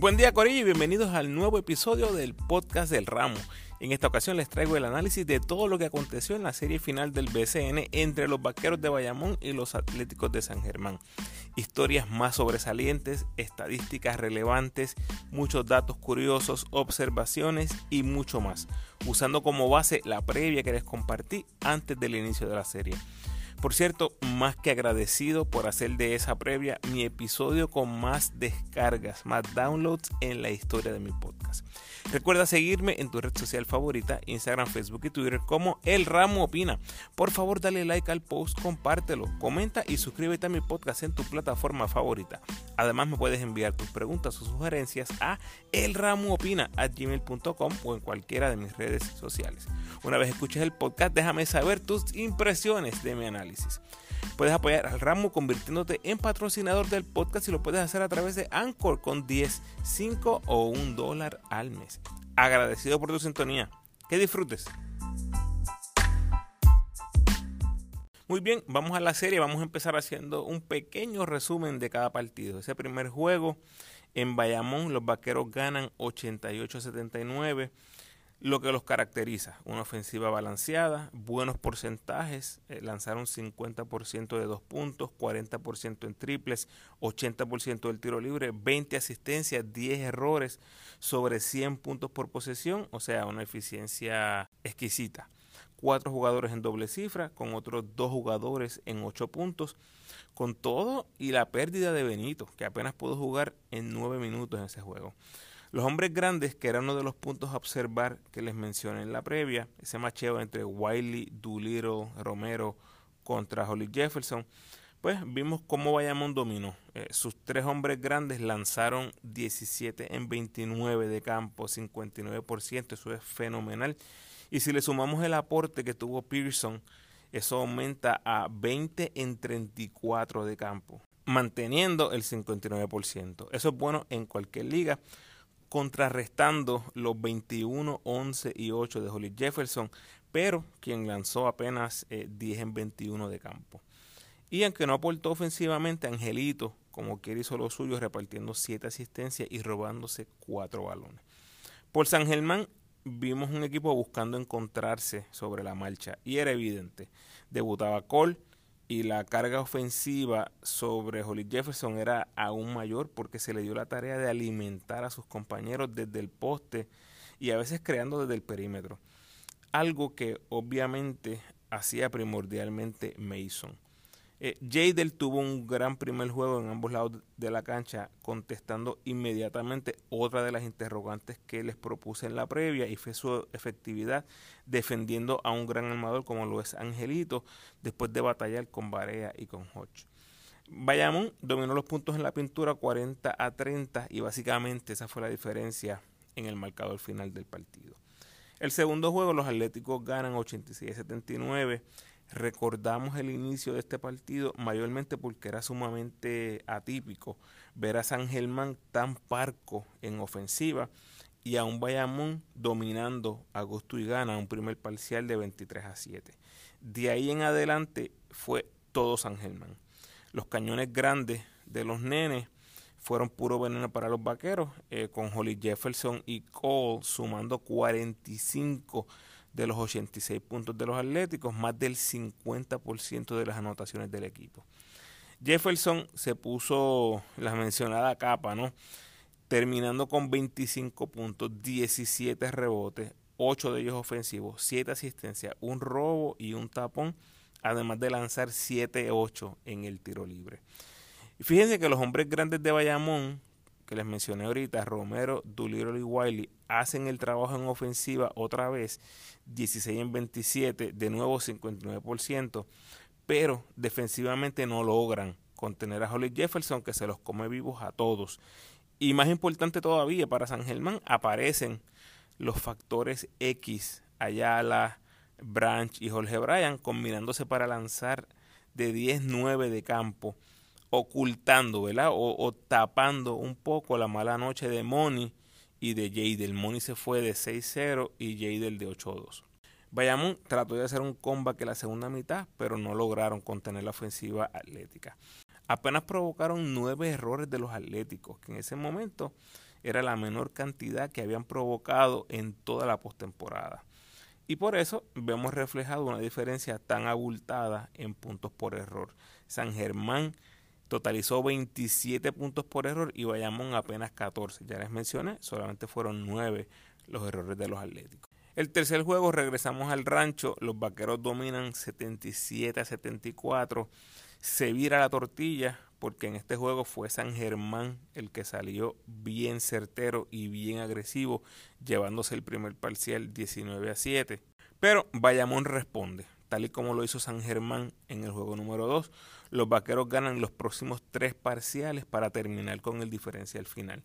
Buen día Corillo y bienvenidos al nuevo episodio del podcast del ramo. En esta ocasión les traigo el análisis de todo lo que aconteció en la serie final del BCN entre los Vaqueros de Bayamón y los Atléticos de San Germán. Historias más sobresalientes, estadísticas relevantes, muchos datos curiosos, observaciones y mucho más, usando como base la previa que les compartí antes del inicio de la serie. Por cierto, más que agradecido por hacer de esa previa mi episodio con más descargas, más downloads en la historia de mi podcast. Recuerda seguirme en tu red social favorita, Instagram, Facebook y Twitter como El Ramo Opina. Por favor, dale like al post, compártelo, comenta y suscríbete a mi podcast en tu plataforma favorita. Además, me puedes enviar tus preguntas o sugerencias a elramoopina.gmail.com o en cualquiera de mis redes sociales. Una vez escuches el podcast, déjame saber tus impresiones de mi análisis. Puedes apoyar al ramo convirtiéndote en patrocinador del podcast y lo puedes hacer a través de Anchor con 10, 5 o 1 dólar al mes. Agradecido por tu sintonía. Que disfrutes. Muy bien, vamos a la serie. Vamos a empezar haciendo un pequeño resumen de cada partido. Ese primer juego en Bayamón, los vaqueros ganan 88-79 lo que los caracteriza. Una ofensiva balanceada, buenos porcentajes, eh, lanzaron 50% de dos puntos, 40% en triples, 80% del tiro libre, 20 asistencias, 10 errores sobre 100 puntos por posesión, o sea, una eficiencia exquisita. Cuatro jugadores en doble cifra, con otros dos jugadores en ocho puntos, con todo y la pérdida de Benito, que apenas pudo jugar en nueve minutos en ese juego. Los hombres grandes, que era uno de los puntos a observar que les mencioné en la previa, ese macheo entre Wiley, Doolittle, Romero contra Holly Jefferson, pues vimos cómo Bayamón dominó. Eh, sus tres hombres grandes lanzaron 17 en 29 de campo, 59%, eso es fenomenal. Y si le sumamos el aporte que tuvo Pearson, eso aumenta a 20 en 34 de campo, manteniendo el 59%. Eso es bueno en cualquier liga contrarrestando los 21, 11 y 8 de Holly Jefferson, pero quien lanzó apenas 10 eh, en 21 de campo. Y aunque no aportó ofensivamente, Angelito, como quiere, hizo lo suyo, repartiendo 7 asistencias y robándose 4 balones. Por San Germán vimos un equipo buscando encontrarse sobre la marcha y era evidente. Debutaba Cole, y la carga ofensiva sobre Holly Jefferson era aún mayor porque se le dio la tarea de alimentar a sus compañeros desde el poste y a veces creando desde el perímetro. Algo que obviamente hacía primordialmente Mason. Eh, Jadel tuvo un gran primer juego en ambos lados de la cancha, contestando inmediatamente otra de las interrogantes que les propuse en la previa y fue su efectividad defendiendo a un gran armador como lo es Angelito después de batallar con Barea y con Hodge. Bayamón dominó los puntos en la pintura 40 a 30 y básicamente esa fue la diferencia en el marcador final del partido. El segundo juego los Atléticos ganan 86 a 79 Recordamos el inicio de este partido mayormente porque era sumamente atípico ver a San Germán tan parco en ofensiva y a un Bayamón dominando a gusto y gana un primer parcial de 23 a 7. De ahí en adelante fue todo San Germán. Los cañones grandes de los nenes fueron puro veneno para los vaqueros, eh, con Holly Jefferson y Cole sumando 45 de los 86 puntos de los Atléticos, más del 50% de las anotaciones del equipo. Jefferson se puso la mencionada capa, ¿no? Terminando con 25 puntos, 17 rebotes, 8 de ellos ofensivos, 7 asistencias, un robo y un tapón, además de lanzar 7-8 en el tiro libre. Fíjense que los hombres grandes de Bayamón que les mencioné ahorita, Romero, Doolittle y Wiley, hacen el trabajo en ofensiva otra vez, 16 en 27, de nuevo 59%, pero defensivamente no logran contener a Holly Jefferson, que se los come vivos a todos. Y más importante todavía, para San Germán aparecen los factores X, Ayala, Branch y Jorge Bryan, combinándose para lanzar de 10-9 de campo ocultando, ¿verdad? O, tapando un poco la mala noche de Money y de Jadel. Money se fue de 6-0 y Jadel de 8-2. Bayamón trató de hacer un comeback en la segunda mitad, pero no lograron contener la ofensiva atlética. Apenas provocaron nueve errores de los atléticos, que en ese momento era la menor cantidad que habían provocado en toda la postemporada. Y por eso vemos reflejado una diferencia tan abultada en puntos por error. San Germán totalizó 27 puntos por error y Bayamón apenas 14. Ya les mencioné, solamente fueron 9 los errores de los Atléticos. El tercer juego regresamos al rancho, los Vaqueros dominan 77 a 74. Se vira la tortilla porque en este juego fue San Germán el que salió bien certero y bien agresivo, llevándose el primer parcial 19 a 7. Pero Bayamón responde, tal y como lo hizo San Germán en el juego número 2. Los vaqueros ganan los próximos tres parciales para terminar con el diferencial final.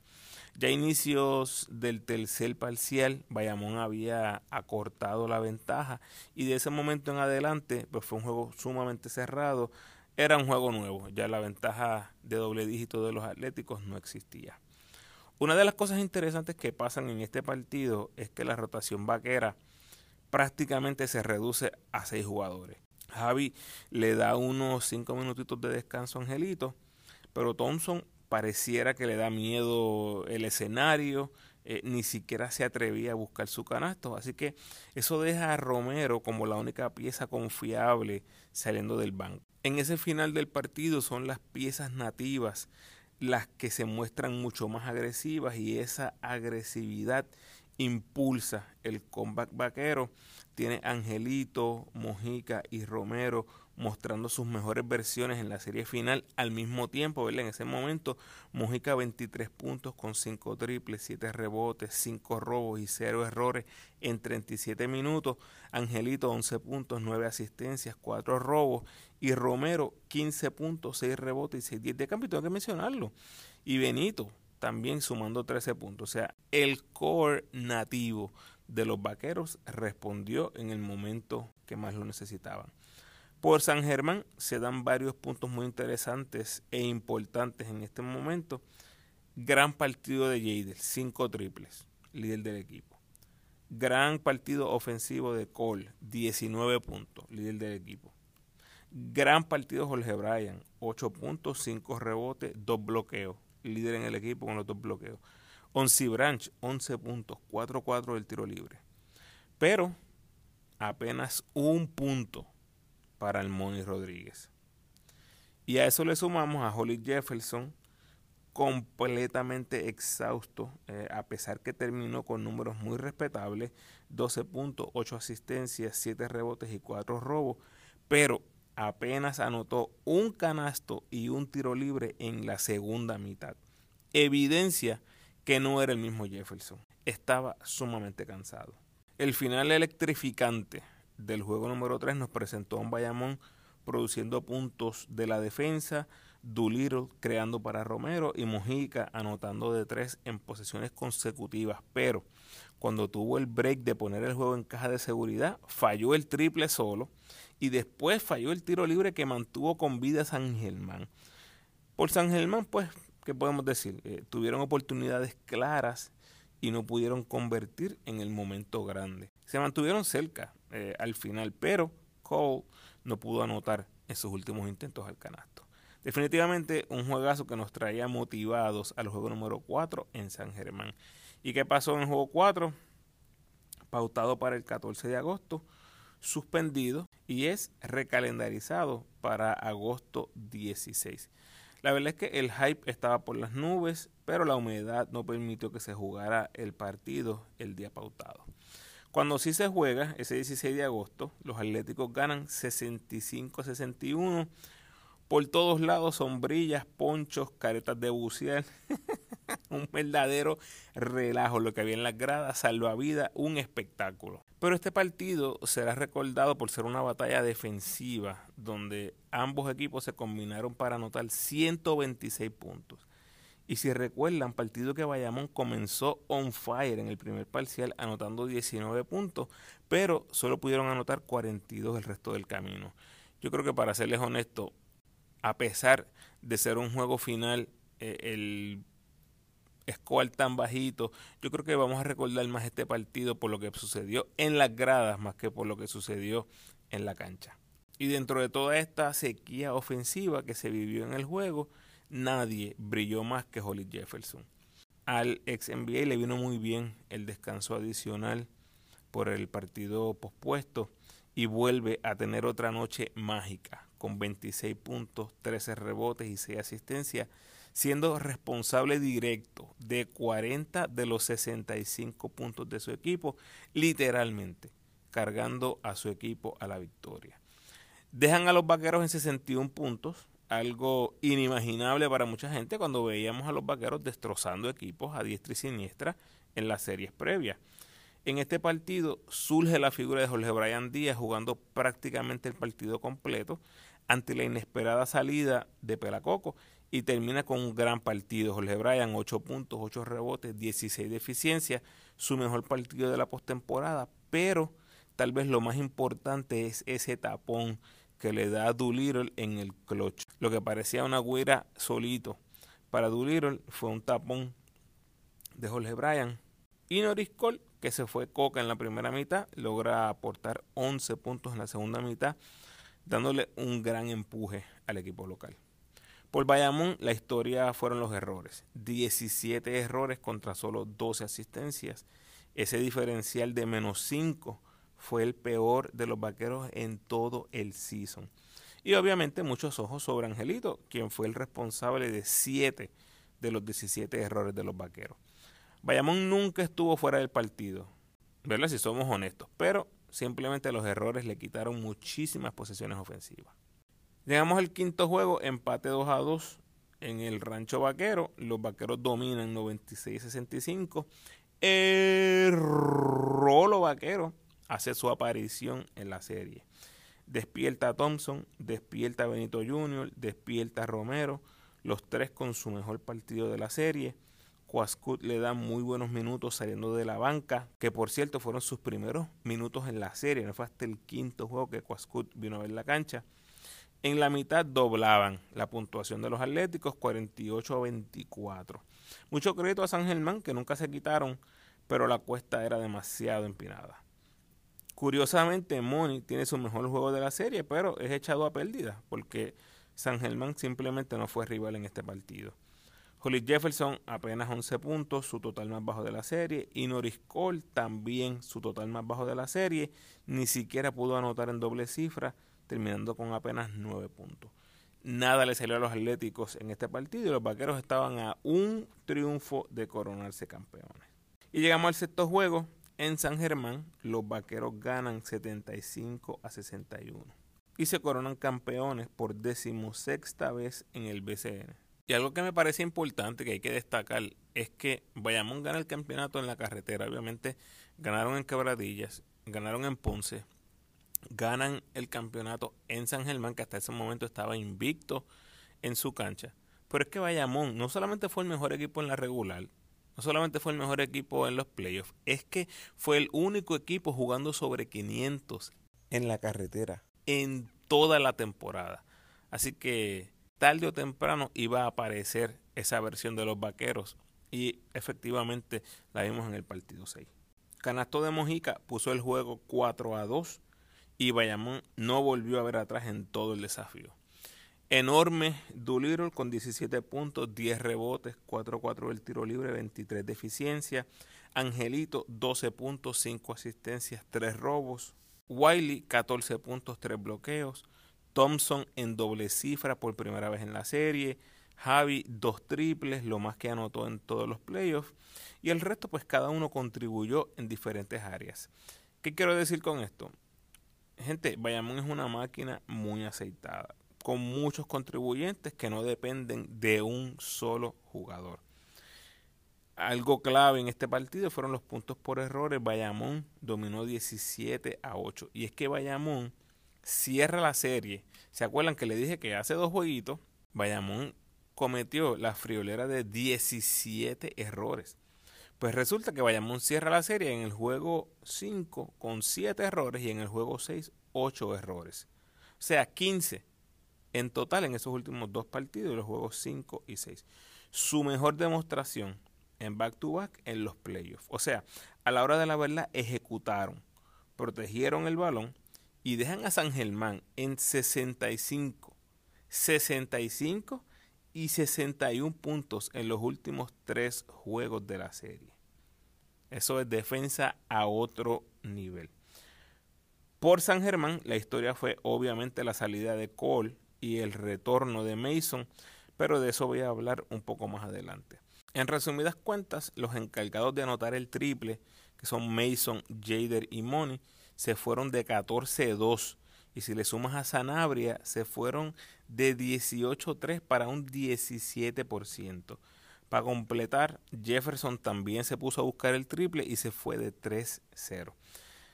Ya a inicios del tercer parcial, Bayamón había acortado la ventaja y de ese momento en adelante, pues fue un juego sumamente cerrado. Era un juego nuevo, ya la ventaja de doble dígito de los Atléticos no existía. Una de las cosas interesantes que pasan en este partido es que la rotación vaquera prácticamente se reduce a seis jugadores. Javi le da unos cinco minutitos de descanso a Angelito, pero Thompson pareciera que le da miedo el escenario, eh, ni siquiera se atrevía a buscar su canasto, así que eso deja a Romero como la única pieza confiable saliendo del banco. En ese final del partido son las piezas nativas las que se muestran mucho más agresivas y esa agresividad impulsa el comeback vaquero. Tiene Angelito, Mojica y Romero mostrando sus mejores versiones en la serie final al mismo tiempo, ¿verdad? En ese momento, Mojica 23 puntos con 5 triples, 7 rebotes, 5 robos y 0 errores en 37 minutos. Angelito 11 puntos, 9 asistencias, 4 robos y Romero 15 puntos, 6 rebotes y 6 10 de cambio. Tengo que mencionarlo. Y Benito también sumando 13 puntos. O sea, el core nativo de los vaqueros respondió en el momento que más lo necesitaban. Por San Germán se dan varios puntos muy interesantes e importantes en este momento. Gran partido de Jadel, 5 triples, líder del equipo. Gran partido ofensivo de Cole, 19 puntos, líder del equipo. Gran partido Jorge Bryan, 8 puntos, 5 rebotes, 2 bloqueos, líder en el equipo con los dos bloqueos. Onsi Branch, 11 puntos, 4-4 del tiro libre. Pero apenas un punto para el Moni Rodríguez. Y a eso le sumamos a Holly Jefferson, completamente exhausto, eh, a pesar que terminó con números muy respetables, 12 puntos, 8 asistencias, 7 rebotes y 4 robos, pero apenas anotó un canasto y un tiro libre en la segunda mitad. Evidencia que no era el mismo Jefferson. Estaba sumamente cansado. El final electrificante del juego número 3 nos presentó a un Bayamón produciendo puntos de la defensa, Doolittle creando para Romero y Mojica anotando de tres en posesiones consecutivas. Pero cuando tuvo el break de poner el juego en caja de seguridad, falló el triple solo y después falló el tiro libre que mantuvo con vida a San Germán. Por San Germán, pues, ¿qué podemos decir? Eh, tuvieron oportunidades claras y no pudieron convertir en el momento grande. Se mantuvieron cerca eh, al final, pero Cole no pudo anotar en sus últimos intentos al canasto. Definitivamente un juegazo que nos traía motivados al juego número 4 en San Germán. ¿Y qué pasó en el juego 4? Pautado para el 14 de agosto, suspendido y es recalendarizado para agosto 16. La verdad es que el hype estaba por las nubes, pero la humedad no permitió que se jugara el partido el día pautado. Cuando sí se juega, ese 16 de agosto, los Atléticos ganan 65-61. Por todos lados, sombrillas, ponchos, caretas de bucear. un verdadero relajo lo que había en las gradas, salvavidas, un espectáculo. Pero este partido será recordado por ser una batalla defensiva donde ambos equipos se combinaron para anotar 126 puntos. Y si recuerdan, partido que Bayamón comenzó on fire en el primer parcial anotando 19 puntos, pero solo pudieron anotar 42 el resto del camino. Yo creo que para serles honesto, a pesar de ser un juego final, eh, el score tan bajito. Yo creo que vamos a recordar más este partido por lo que sucedió en las gradas más que por lo que sucedió en la cancha. Y dentro de toda esta sequía ofensiva que se vivió en el juego, nadie brilló más que Holly Jefferson. Al ex NBA le vino muy bien el descanso adicional por el partido pospuesto y vuelve a tener otra noche mágica con 26 puntos, 13 rebotes y 6 asistencias, siendo responsable directo de 40 de los 65 puntos de su equipo, literalmente cargando a su equipo a la victoria. Dejan a los vaqueros en 61 puntos, algo inimaginable para mucha gente cuando veíamos a los vaqueros destrozando equipos a diestra y siniestra en las series previas. En este partido surge la figura de Jorge Brian Díaz jugando prácticamente el partido completo ante la inesperada salida de Pelacoco y termina con un gran partido. Jorge Bryan, 8 puntos, 8 rebotes, 16 de eficiencia, su mejor partido de la postemporada, pero tal vez lo más importante es ese tapón que le da a Doolittle en el clutch. Lo que parecía una güera solito para Doolittle fue un tapón de Jorge Bryan. Y Norris Cole que se fue coca en la primera mitad, logra aportar 11 puntos en la segunda mitad, dándole un gran empuje al equipo local. Por Bayamón, la historia fueron los errores. 17 errores contra solo 12 asistencias. Ese diferencial de menos 5 fue el peor de los vaqueros en todo el season. Y obviamente muchos ojos sobre Angelito, quien fue el responsable de 7 de los 17 errores de los vaqueros. Bayamón nunca estuvo fuera del partido, ¿verdad? Si somos honestos, pero simplemente los errores le quitaron muchísimas posesiones ofensivas. Llegamos al quinto juego, empate 2 a 2 en el Rancho Vaquero. Los Vaqueros dominan 96-65. El Rolo Vaquero hace su aparición en la serie. Despierta a Thompson, despierta a Benito Jr., despierta a Romero, los tres con su mejor partido de la serie. Quascut le da muy buenos minutos saliendo de la banca, que por cierto fueron sus primeros minutos en la serie, no fue hasta el quinto juego que Quascut vino a ver la cancha. En la mitad doblaban la puntuación de los Atléticos 48 a 24. Mucho crédito a San Germán que nunca se quitaron, pero la cuesta era demasiado empinada. Curiosamente, Moni tiene su mejor juego de la serie, pero es echado a pérdida porque San Germán simplemente no fue rival en este partido. Holly Jefferson apenas 11 puntos, su total más bajo de la serie. Y Norris Cole también su total más bajo de la serie. Ni siquiera pudo anotar en doble cifra, terminando con apenas 9 puntos. Nada le salió a los Atléticos en este partido y los Vaqueros estaban a un triunfo de coronarse campeones. Y llegamos al sexto juego. En San Germán, los Vaqueros ganan 75 a 61 y se coronan campeones por decimosexta vez en el BCN. Y algo que me parece importante que hay que destacar es que Bayamón gana el campeonato en la carretera. Obviamente ganaron en Quebradillas, ganaron en Ponce, ganan el campeonato en San Germán, que hasta ese momento estaba invicto en su cancha. Pero es que Bayamón no solamente fue el mejor equipo en la regular, no solamente fue el mejor equipo en los playoffs, es que fue el único equipo jugando sobre 500 en la carretera en toda la temporada. Así que tarde o temprano iba a aparecer esa versión de los vaqueros y efectivamente la vimos en el partido 6. Canasto de Mojica puso el juego 4 a 2 y Bayamón no volvió a ver atrás en todo el desafío. Enorme Doolittle con 17 puntos, 10 rebotes, 4-4 del tiro libre, 23 de eficiencia. Angelito 12 puntos, 5 asistencias, 3 robos. Wiley 14 puntos, 3 bloqueos. Thompson en doble cifra por primera vez en la serie. Javi dos triples, lo más que anotó en todos los playoffs. Y el resto, pues cada uno contribuyó en diferentes áreas. ¿Qué quiero decir con esto? Gente, Bayamón es una máquina muy aceitada, con muchos contribuyentes que no dependen de un solo jugador. Algo clave en este partido fueron los puntos por errores. Bayamón dominó 17 a 8. Y es que Bayamón cierra la serie. ¿Se acuerdan que le dije que hace dos jueguitos Bayamón cometió la friolera de 17 errores? Pues resulta que Bayamón cierra la serie en el juego 5 con 7 errores y en el juego 6 8 errores. O sea, 15 en total en esos últimos dos partidos, los juegos 5 y 6. Su mejor demostración en back-to-back en los playoffs. O sea, a la hora de la verdad ejecutaron, protegieron el balón y dejan a San Germán en 65. 65 y 61 puntos en los últimos tres juegos de la serie. Eso es defensa a otro nivel. Por San Germán, la historia fue obviamente la salida de Cole y el retorno de Mason, pero de eso voy a hablar un poco más adelante. En resumidas cuentas, los encargados de anotar el triple, que son Mason, Jader y Money, se fueron de 14-2 y si le sumas a Sanabria, se fueron de 18-3 para un 17%. Para completar, Jefferson también se puso a buscar el triple y se fue de 3-0. O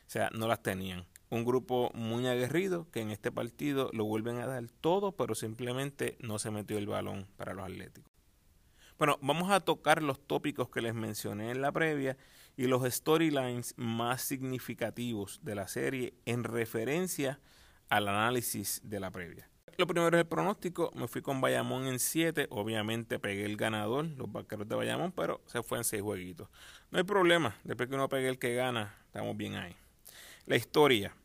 sea, no las tenían. Un grupo muy aguerrido que en este partido lo vuelven a dar todo, pero simplemente no se metió el balón para los Atléticos. Bueno, vamos a tocar los tópicos que les mencioné en la previa y los storylines más significativos de la serie en referencia al análisis de la previa. Lo primero es el pronóstico. Me fui con Bayamón en 7. Obviamente pegué el ganador, los vaqueros de Bayamón, pero se fue en 6 jueguitos. No hay problema. Después que uno pegue el que gana, estamos bien ahí. La historia.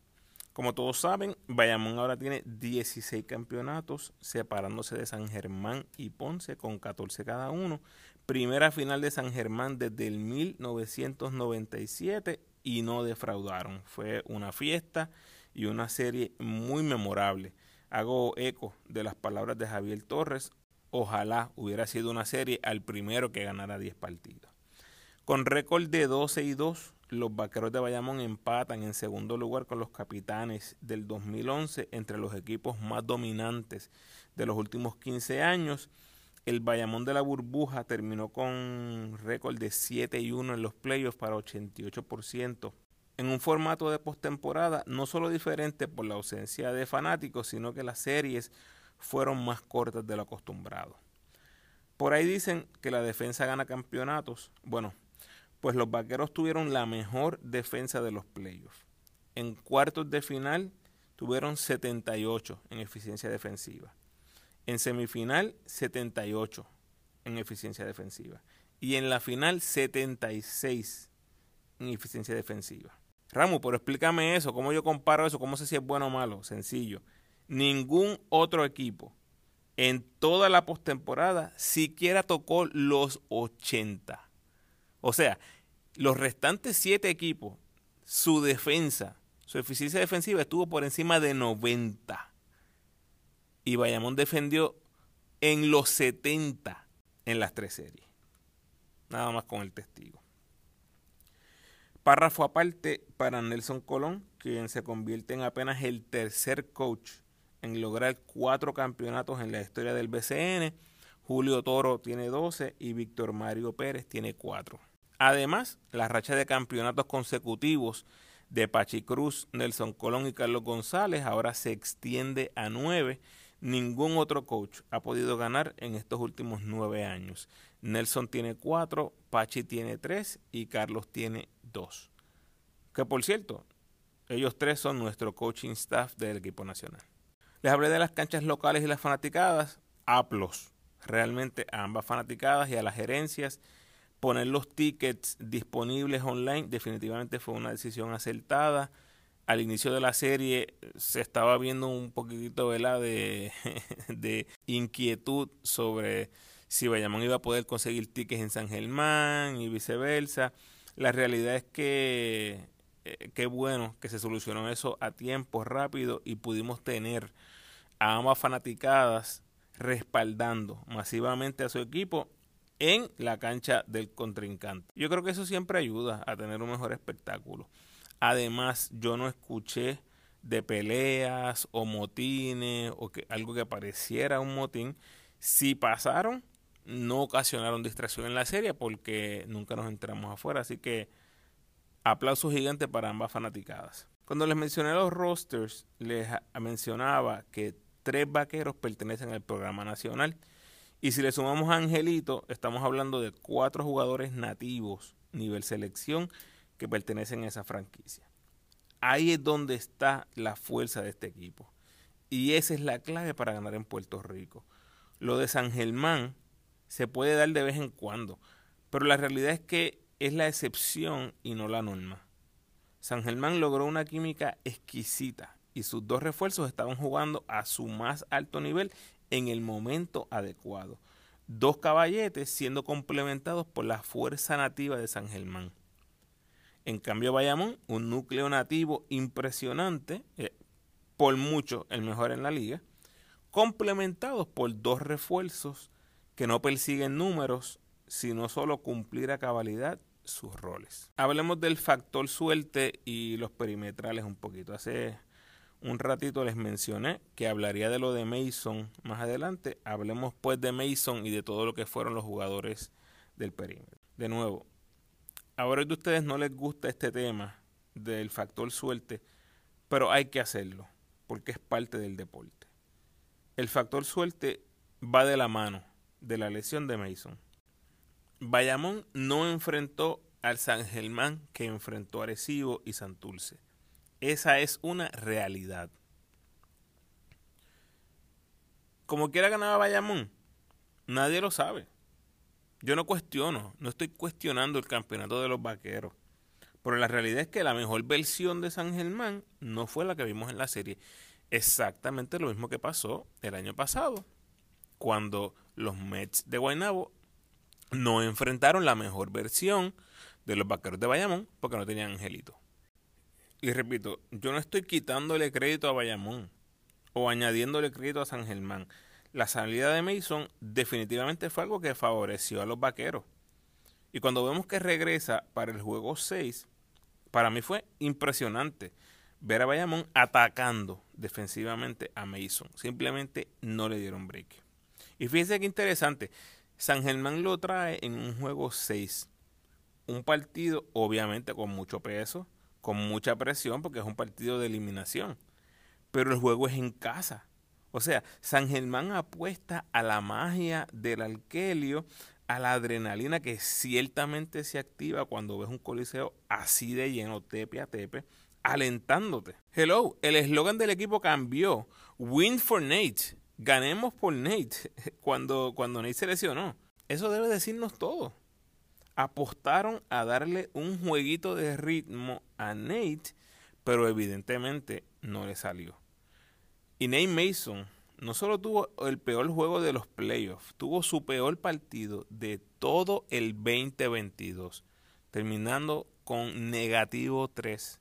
Como todos saben, Bayamón ahora tiene 16 campeonatos, separándose de San Germán y Ponce con 14 cada uno. Primera final de San Germán desde el 1997 y no defraudaron. Fue una fiesta y una serie muy memorable. Hago eco de las palabras de Javier Torres. Ojalá hubiera sido una serie al primero que ganara 10 partidos. Con récord de 12 y 2, los Vaqueros de Bayamón empatan en segundo lugar con los Capitanes del 2011 entre los equipos más dominantes de los últimos 15 años. El Bayamón de la Burbuja terminó con récord de 7 y 1 en los playoffs para 88% en un formato de postemporada no solo diferente por la ausencia de fanáticos, sino que las series fueron más cortas de lo acostumbrado. Por ahí dicen que la defensa gana campeonatos. Bueno, pues los vaqueros tuvieron la mejor defensa de los playoffs. En cuartos de final tuvieron 78 en eficiencia defensiva. En semifinal 78 en eficiencia defensiva. Y en la final 76 en eficiencia defensiva. Ramos, pero explícame eso, cómo yo comparo eso, cómo sé si es bueno o malo. Sencillo. Ningún otro equipo en toda la postemporada siquiera tocó los 80. O sea, los restantes siete equipos, su defensa, su eficiencia defensiva estuvo por encima de 90. Y Bayamón defendió en los 70 en las tres series. Nada más con el testigo. Párrafo aparte para Nelson Colón, quien se convierte en apenas el tercer coach en lograr cuatro campeonatos en la historia del BCN. Julio Toro tiene 12 y Víctor Mario Pérez tiene 4. Además, la racha de campeonatos consecutivos de Pachi Cruz, Nelson Colón y Carlos González ahora se extiende a 9. Ningún otro coach ha podido ganar en estos últimos nueve años. Nelson tiene 4, Pachi tiene 3 y Carlos tiene que por cierto, ellos tres son nuestro coaching staff del equipo nacional. Les hablé de las canchas locales y las fanaticadas. Aplos, realmente a ambas fanaticadas y a las gerencias. Poner los tickets disponibles online definitivamente fue una decisión acertada. Al inicio de la serie se estaba viendo un poquitito De, de inquietud sobre si Bayamón iba a poder conseguir tickets en San Germán y viceversa. La realidad es que eh, qué bueno que se solucionó eso a tiempo, rápido y pudimos tener a ambas fanaticadas respaldando masivamente a su equipo en la cancha del contrincante. Yo creo que eso siempre ayuda a tener un mejor espectáculo. Además, yo no escuché de peleas o motines o que algo que pareciera un motín. Si pasaron, no ocasionaron distracción en la serie porque nunca nos entramos afuera. Así que aplauso gigante para ambas fanaticadas. Cuando les mencioné los rosters, les mencionaba que tres vaqueros pertenecen al programa nacional. Y si le sumamos a Angelito, estamos hablando de cuatro jugadores nativos, nivel selección, que pertenecen a esa franquicia. Ahí es donde está la fuerza de este equipo. Y esa es la clave para ganar en Puerto Rico. Lo de San Germán se puede dar de vez en cuando, pero la realidad es que es la excepción y no la norma. San Germán logró una química exquisita y sus dos refuerzos estaban jugando a su más alto nivel en el momento adecuado. dos caballetes siendo complementados por la fuerza nativa de San Germán. En cambio, Bayamón, un núcleo nativo impresionante, eh, por mucho el mejor en la liga, complementados por dos refuerzos que no persiguen números, sino solo cumplir a cabalidad sus roles. Hablemos del factor suerte y los perimetrales un poquito. Hace un ratito les mencioné que hablaría de lo de Mason más adelante. Hablemos pues de Mason y de todo lo que fueron los jugadores del perímetro. De nuevo, ahora de ustedes no les gusta este tema del factor suerte, pero hay que hacerlo porque es parte del deporte. El factor suerte va de la mano de la lesión de Mason. Bayamón no enfrentó al San Germán que enfrentó Arecibo y Santurce. Esa es una realidad. Como quiera ganaba Bayamón, nadie lo sabe. Yo no cuestiono, no estoy cuestionando el campeonato de los vaqueros. Pero la realidad es que la mejor versión de San Germán no fue la que vimos en la serie. Exactamente lo mismo que pasó el año pasado, cuando los Mets de Guaynabo no enfrentaron la mejor versión de los vaqueros de Bayamón porque no tenían angelito. Y repito, yo no estoy quitándole crédito a Bayamón o añadiéndole crédito a San Germán. La salida de Mason definitivamente fue algo que favoreció a los vaqueros. Y cuando vemos que regresa para el juego 6, para mí fue impresionante ver a Bayamón atacando defensivamente a Mason. Simplemente no le dieron break. Y fíjense qué interesante. San Germán lo trae en un juego 6. Un partido obviamente con mucho peso, con mucha presión porque es un partido de eliminación. Pero el juego es en casa. O sea, San Germán apuesta a la magia del alquelio, a la adrenalina que ciertamente se activa cuando ves un coliseo así de lleno, tepe a tepe, alentándote. Hello, el eslogan del equipo cambió. Win for Nate. Ganemos por Nate cuando, cuando Nate se lesionó. Eso debe decirnos todo. Apostaron a darle un jueguito de ritmo a Nate, pero evidentemente no le salió. Y Nate Mason no solo tuvo el peor juego de los playoffs, tuvo su peor partido de todo el 2022, terminando con negativo 3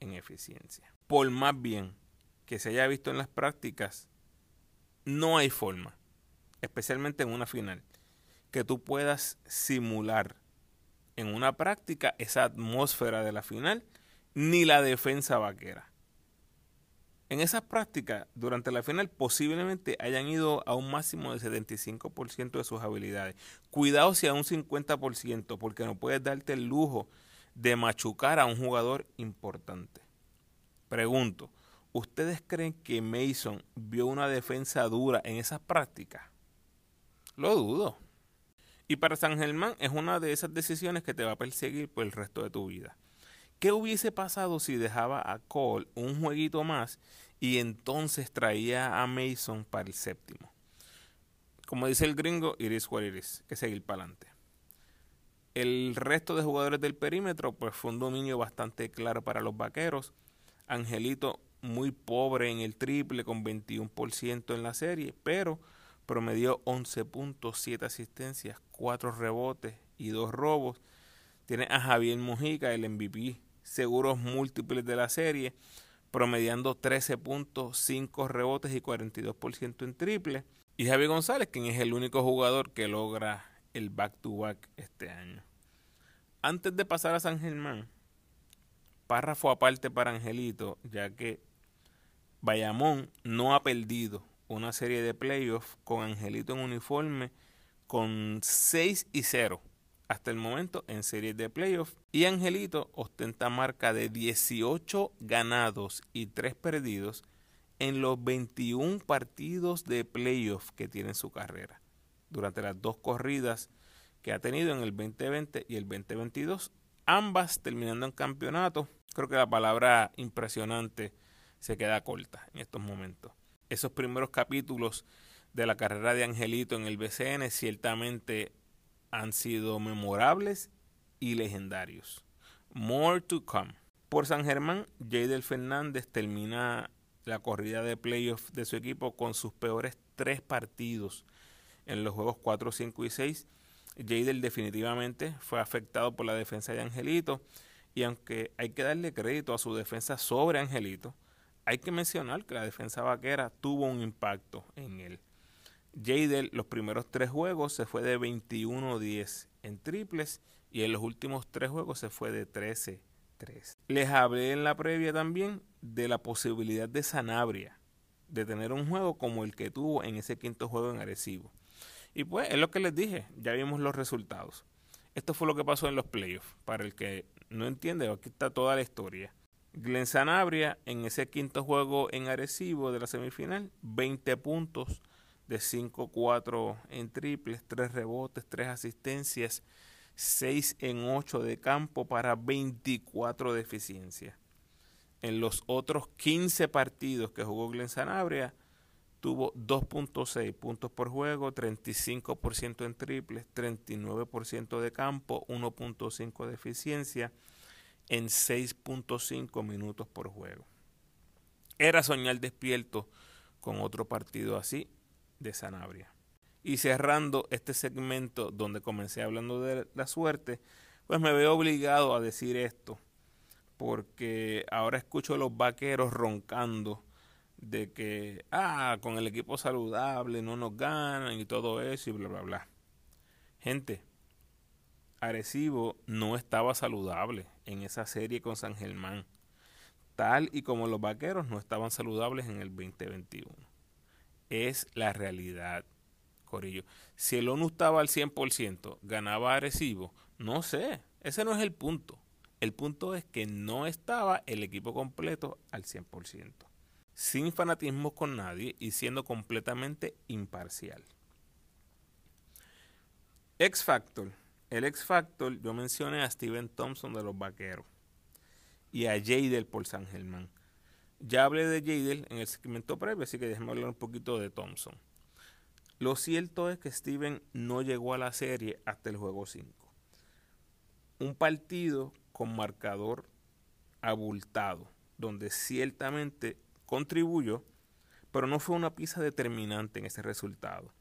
en eficiencia. Por más bien que se haya visto en las prácticas, no hay forma, especialmente en una final, que tú puedas simular en una práctica esa atmósfera de la final, ni la defensa vaquera. En esas prácticas, durante la final, posiblemente hayan ido a un máximo de 75% de sus habilidades. Cuidado si a un 50%, porque no puedes darte el lujo de machucar a un jugador importante. Pregunto, ¿ustedes creen que Mason vio una defensa dura en esas prácticas? Lo dudo. Y para San Germán es una de esas decisiones que te va a perseguir por el resto de tu vida. ¿Qué hubiese pasado si dejaba a Cole un jueguito más y entonces traía a Mason para el séptimo? Como dice el gringo, it is what it is, que seguir para adelante. El resto de jugadores del perímetro, pues fue un dominio bastante claro para los vaqueros. Angelito muy pobre en el triple con 21% en la serie, pero promedió 11.7 asistencias, 4 rebotes y 2 robos. Tiene a Javier Mujica, el MVP, seguros múltiples de la serie, promediando 13.5 rebotes y 42% en triple. Y Javier González, quien es el único jugador que logra el back-to-back este año. Antes de pasar a San Germán, párrafo aparte para Angelito, ya que Bayamón no ha perdido una serie de playoffs con Angelito en uniforme con 6 y 0 hasta el momento en series de playoffs y Angelito ostenta marca de 18 ganados y 3 perdidos en los 21 partidos de playoffs que tiene en su carrera durante las dos corridas que ha tenido en el 2020 y el 2022, ambas terminando en campeonato. Creo que la palabra impresionante se queda corta en estos momentos. Esos primeros capítulos de la carrera de Angelito en el BCN ciertamente han sido memorables y legendarios. More to come. Por San Germán, Jadel Fernández termina la corrida de playoff de su equipo con sus peores tres partidos en los juegos 4, 5 y 6. Jader definitivamente fue afectado por la defensa de Angelito y aunque hay que darle crédito a su defensa sobre Angelito, hay que mencionar que la defensa vaquera tuvo un impacto en él. Jader los primeros tres juegos se fue de 21-10 en triples y en los últimos tres juegos se fue de 13-3. Les hablé en la previa también de la posibilidad de Sanabria de tener un juego como el que tuvo en ese quinto juego en Arecibo. Y pues es lo que les dije, ya vimos los resultados. Esto fue lo que pasó en los playoffs. Para el que no entiende, aquí está toda la historia. Glenn Sanabria en ese quinto juego en Arecibo de la semifinal, 20 puntos de 5-4 en triples, 3 rebotes, 3 asistencias, 6 en 8 de campo para 24 de eficiencia. En los otros 15 partidos que jugó Glenn Sanabria, tuvo 2.6 puntos por juego, 35% en triples, 39% de campo, 1.5 de eficiencia en 6.5 minutos por juego. Era soñar despierto con otro partido así de Sanabria. Y cerrando este segmento donde comencé hablando de la suerte, pues me veo obligado a decir esto porque ahora escucho a los vaqueros roncando de que, ah, con el equipo saludable no nos ganan y todo eso y bla, bla, bla. Gente, Arecibo no estaba saludable en esa serie con San Germán, tal y como los vaqueros no estaban saludables en el 2021. Es la realidad, Corillo. Si el ONU estaba al 100%, ganaba Arecibo, no sé, ese no es el punto. El punto es que no estaba el equipo completo al 100%, sin fanatismo con nadie y siendo completamente imparcial. X Factor. El X Factor, yo mencioné a Steven Thompson de los Vaqueros y a Jadel por San Germán. Ya hablé de Jadel en el segmento previo, así que déjenme hablar un poquito de Thompson. Lo cierto es que Steven no llegó a la serie hasta el juego 5. Un partido con marcador abultado, donde ciertamente contribuyó, pero no fue una pieza determinante en ese resultado.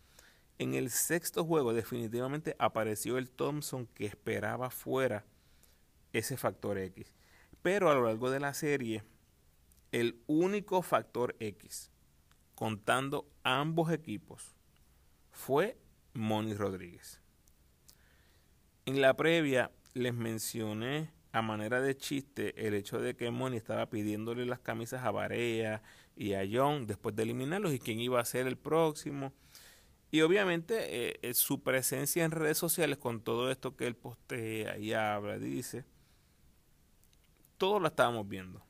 En el sexto juego definitivamente apareció el Thompson que esperaba fuera ese factor X. Pero a lo largo de la serie, el único factor X, contando ambos equipos, fue Moni Rodríguez. En la previa les mencioné a manera de chiste el hecho de que Moni estaba pidiéndole las camisas a Barea y a John después de eliminarlos y quién iba a ser el próximo. Y obviamente eh, eh, su presencia en redes sociales con todo esto que él postea y habla, dice, todo lo estábamos viendo.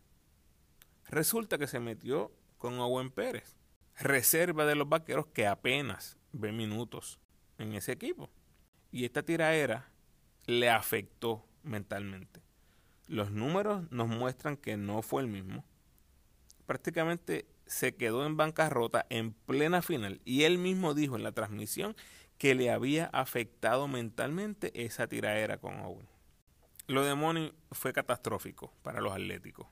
Resulta que se metió con Owen Pérez, reserva de los vaqueros que apenas ve minutos en ese equipo. Y esta tiraera le afectó mentalmente. Los números nos muestran que no fue el mismo. Prácticamente se quedó en bancarrota en plena final y él mismo dijo en la transmisión que le había afectado mentalmente esa tiraera con Owen. Lo de Money fue catastrófico para los atléticos.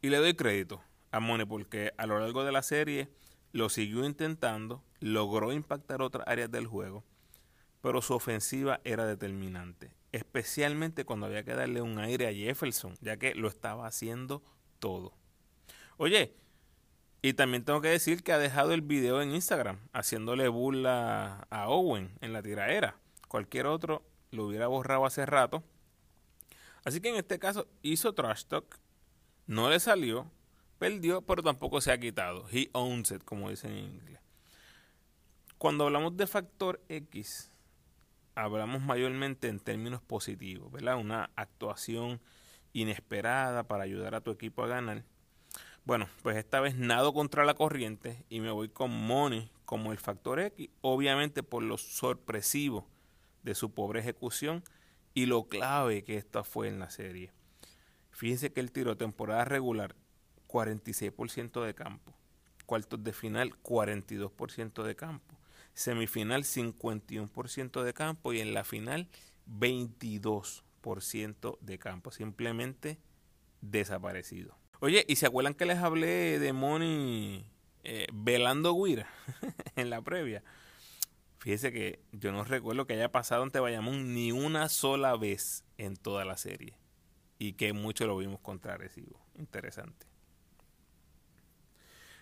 Y le doy crédito a Money porque a lo largo de la serie lo siguió intentando, logró impactar otras áreas del juego, pero su ofensiva era determinante especialmente cuando había que darle un aire a Jefferson, ya que lo estaba haciendo todo. Oye, y también tengo que decir que ha dejado el video en Instagram, haciéndole burla a Owen en la tiraera. Cualquier otro lo hubiera borrado hace rato. Así que en este caso hizo trash talk, no le salió, perdió, pero tampoco se ha quitado. He owns it, como dicen en inglés. Cuando hablamos de factor X, hablamos mayormente en términos positivos, ¿verdad? Una actuación inesperada para ayudar a tu equipo a ganar. Bueno, pues esta vez nado contra la corriente y me voy con Money como el factor X, obviamente por lo sorpresivo de su pobre ejecución y lo clave que esta fue en la serie. Fíjense que el tiro temporada regular 46% de campo, cuartos de final 42% de campo semifinal 51% de campo y en la final 22% de campo, simplemente desaparecido. Oye, ¿y se acuerdan que les hablé de Moni eh, velando Guira? en la previa. Fíjese que yo no recuerdo que haya pasado ante Bayamón ni una sola vez en toda la serie. Y que mucho lo vimos contra Recibo. Interesante.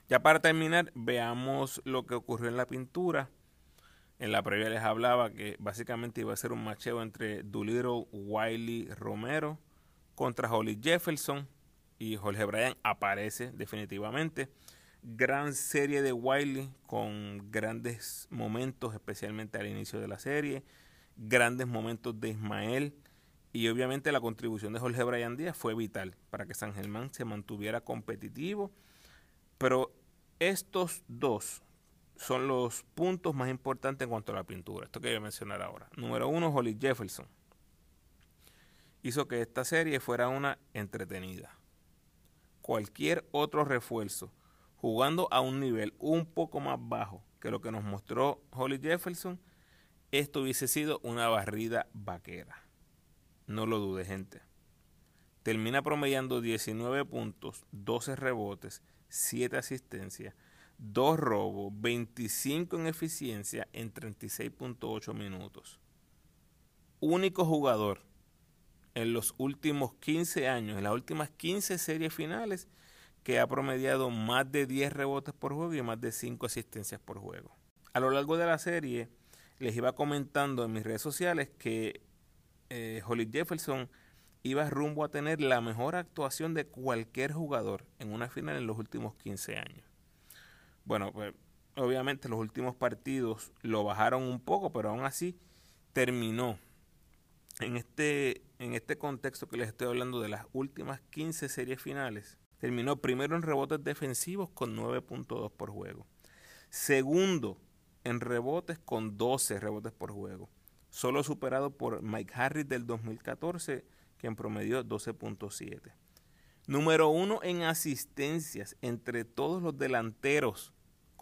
Ya para terminar, veamos lo que ocurrió en la pintura. En la previa les hablaba que básicamente iba a ser un macheo entre Doolittle, Wiley, Romero contra Holly Jefferson y Jorge Bryan aparece definitivamente. Gran serie de Wiley con grandes momentos, especialmente al inicio de la serie. Grandes momentos de Ismael. Y obviamente la contribución de Jorge Bryan Díaz fue vital para que San Germán se mantuviera competitivo. Pero estos dos son los puntos más importantes en cuanto a la pintura. Esto que voy a mencionar ahora. Número uno, Holly Jefferson. Hizo que esta serie fuera una entretenida. Cualquier otro refuerzo jugando a un nivel un poco más bajo que lo que nos mostró Holly Jefferson, esto hubiese sido una barrida vaquera. No lo dude, gente. Termina promediando 19 puntos, 12 rebotes, 7 asistencias, 2 robos, 25 en eficiencia en 36.8 minutos. Único jugador en los últimos 15 años, en las últimas 15 series finales, que ha promediado más de 10 rebotes por juego y más de 5 asistencias por juego. A lo largo de la serie les iba comentando en mis redes sociales que eh, Holly Jefferson iba rumbo a tener la mejor actuación de cualquier jugador en una final en los últimos 15 años. Bueno, pues obviamente los últimos partidos lo bajaron un poco, pero aún así terminó en este, en este contexto que les estoy hablando de las últimas 15 series finales. Terminó primero en rebotes defensivos con 9.2 por juego. Segundo en rebotes con 12 rebotes por juego. Solo superado por Mike Harris del 2014 quien promedió 12.7. Número uno en asistencias entre todos los delanteros,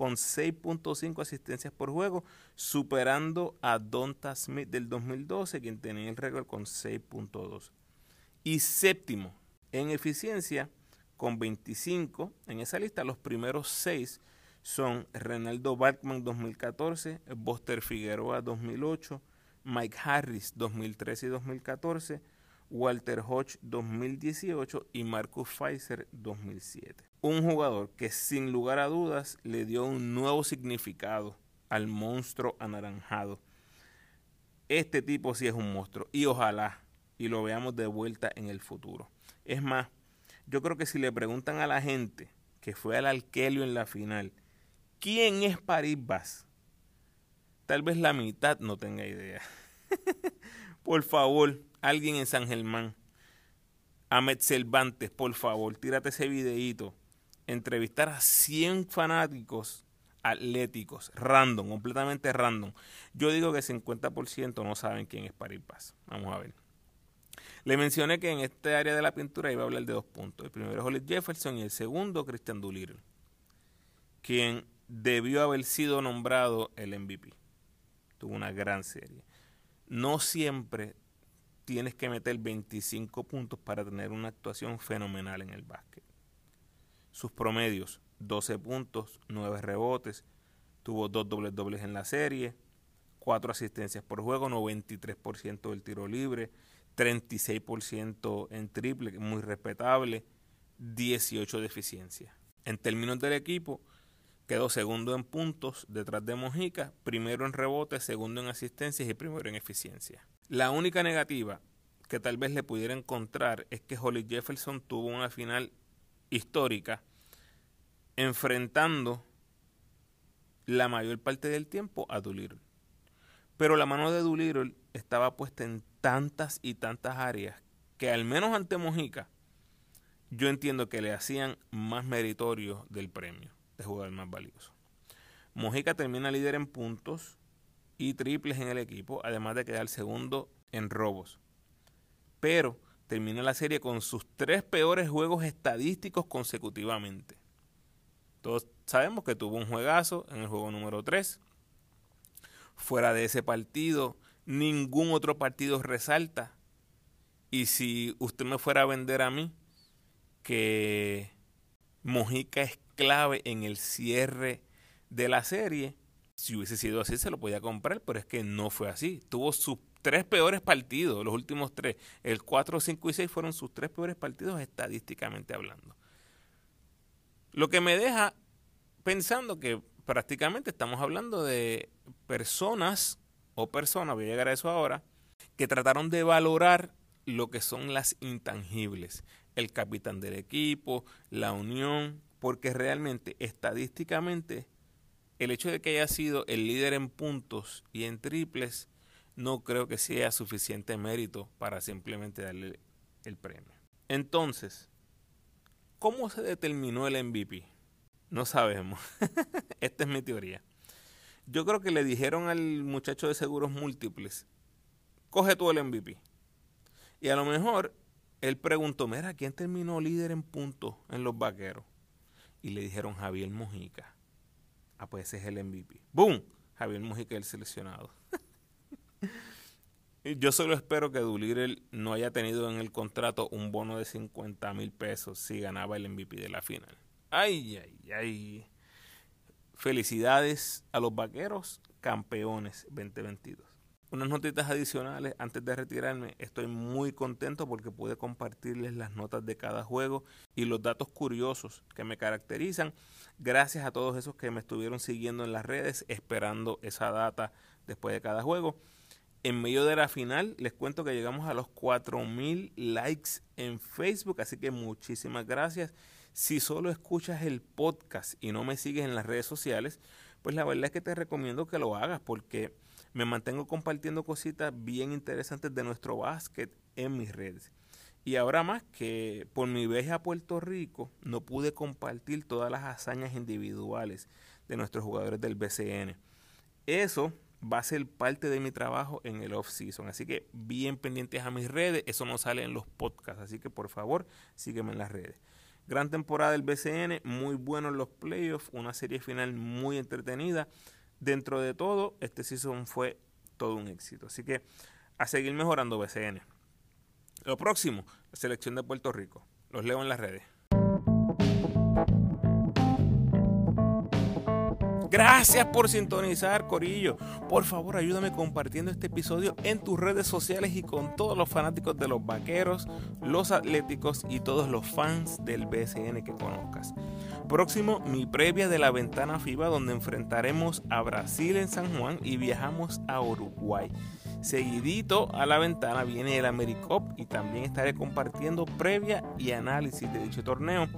con 6.5 asistencias por juego, superando a Donta Smith del 2012, quien tenía el récord con 6.2. Y séptimo en eficiencia, con 25 en esa lista. Los primeros seis son Renaldo Bachman 2014, Buster Figueroa 2008, Mike Harris 2013 y 2014, Walter Hodge 2018 y Marcus Pfizer 2007. Un jugador que sin lugar a dudas le dio un nuevo significado al monstruo anaranjado. Este tipo sí es un monstruo y ojalá y lo veamos de vuelta en el futuro. Es más, yo creo que si le preguntan a la gente que fue al Alquelio en la final, ¿quién es París Bas? Tal vez la mitad no tenga idea. Por favor, alguien en San Germán, Ahmed Cervantes, por favor, tírate ese videíto. Entrevistar a 100 fanáticos atléticos, random, completamente random. Yo digo que 50% no saben quién es Paris Paz. Vamos a ver. Le mencioné que en este área de la pintura iba a hablar de dos puntos. El primero es Holly Jefferson y el segundo Christian Doolittle, quien debió haber sido nombrado el MVP. Tuvo una gran serie. No siempre tienes que meter 25 puntos para tener una actuación fenomenal en el básquet. Sus promedios, 12 puntos, 9 rebotes, tuvo dos dobles dobles en la serie, 4 asistencias por juego, 93% del tiro libre, 36% en triple, muy respetable, 18 de eficiencia. En términos del equipo, quedó segundo en puntos detrás de Mojica, primero en rebotes, segundo en asistencias y primero en eficiencia. La única negativa que tal vez le pudiera encontrar es que Holly Jefferson tuvo una final histórica enfrentando la mayor parte del tiempo a Doolittle. Pero la mano de Doolittle estaba puesta en tantas y tantas áreas que al menos ante Mojica yo entiendo que le hacían más meritorio del premio de jugador más valioso. Mojica termina líder en puntos y triples en el equipo, además de quedar segundo en robos. Pero termina la serie con sus tres peores juegos estadísticos consecutivamente. Todos sabemos que tuvo un juegazo en el juego número 3. Fuera de ese partido, ningún otro partido resalta. Y si usted me fuera a vender a mí que Mojica es clave en el cierre de la serie, Si hubiese sido así, se lo podía comprar, pero es que no fue así. Tuvo sus tres peores partidos, los últimos tres. El 4, 5 y 6 fueron sus tres peores partidos estadísticamente hablando. Lo que me deja pensando que prácticamente estamos hablando de personas o personas, voy a llegar a eso ahora, que trataron de valorar lo que son las intangibles, el capitán del equipo, la unión, porque realmente estadísticamente el hecho de que haya sido el líder en puntos y en triples no creo que sea suficiente mérito para simplemente darle el premio. Entonces, ¿cómo se determinó el MVP? No sabemos. Esta es mi teoría. Yo creo que le dijeron al muchacho de seguros múltiples, coge tú el MVP. Y a lo mejor él preguntó, mira, ¿quién terminó líder en puntos en los vaqueros? Y le dijeron Javier Mojica. Ah, pues ese es el MVP. ¡Boom! Javier Mojica el seleccionado. Yo solo espero que Doolittle no haya tenido en el contrato un bono de 50 mil pesos si ganaba el MVP de la final. Ay, ay, ay. Felicidades a los vaqueros, campeones 2022 unas notitas adicionales antes de retirarme. Estoy muy contento porque pude compartirles las notas de cada juego y los datos curiosos que me caracterizan. Gracias a todos esos que me estuvieron siguiendo en las redes esperando esa data después de cada juego. En medio de la final les cuento que llegamos a los 4000 likes en Facebook, así que muchísimas gracias. Si solo escuchas el podcast y no me sigues en las redes sociales, pues la verdad es que te recomiendo que lo hagas porque me mantengo compartiendo cositas bien interesantes de nuestro básquet en mis redes. Y ahora más que por mi viaje a Puerto Rico no pude compartir todas las hazañas individuales de nuestros jugadores del BCN. Eso va a ser parte de mi trabajo en el off-season. Así que bien pendientes a mis redes. Eso no sale en los podcasts. Así que por favor sígueme en las redes. Gran temporada del BCN, muy bueno en los playoffs, una serie final muy entretenida dentro de todo, este season fue todo un éxito. Así que a seguir mejorando BCN. Lo próximo, selección de Puerto Rico. Los leo en las redes. Gracias por sintonizar, Corillo. Por favor, ayúdame compartiendo este episodio en tus redes sociales y con todos los fanáticos de los vaqueros, los atléticos y todos los fans del BCN que conozcas. Próximo, mi previa de la ventana FIBA, donde enfrentaremos a Brasil en San Juan y viajamos a Uruguay. Seguidito a la ventana viene el AmeriCop y también estaré compartiendo previa y análisis de dicho torneo.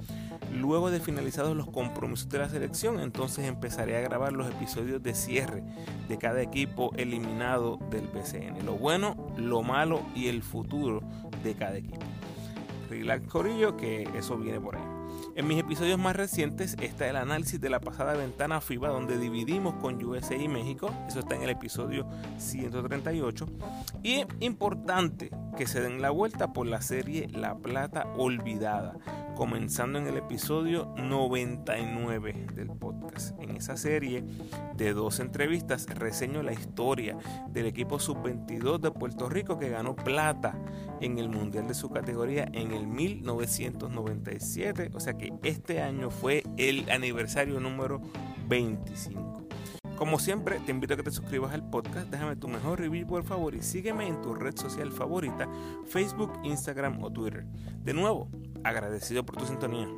Luego de finalizados los compromisos de la selección, entonces empezaré a grabar los episodios de cierre de cada equipo eliminado del BCN. Lo bueno, lo malo y el futuro de cada equipo. Relax Corillo, que eso viene por ahí. En mis episodios más recientes está el análisis de la pasada ventana FIBA donde dividimos con USA y México, eso está en el episodio 138. Y es importante que se den la vuelta por la serie La Plata Olvidada, comenzando en el episodio 99 del podcast. En esa serie de dos entrevistas reseño la historia del equipo sub-22 de Puerto Rico que ganó plata en el Mundial de su categoría en el 1997, o sea que este año fue el aniversario número 25. Como siempre, te invito a que te suscribas al podcast, déjame tu mejor review por favor y sígueme en tu red social favorita, Facebook, Instagram o Twitter. De nuevo, agradecido por tu sintonía.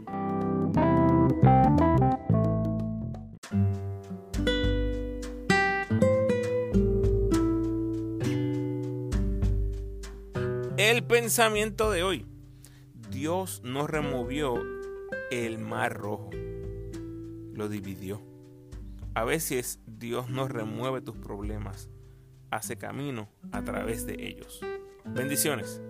El pensamiento de hoy. Dios no removió el mar rojo, lo dividió. A veces Dios no remueve tus problemas, hace camino a través de ellos. Bendiciones.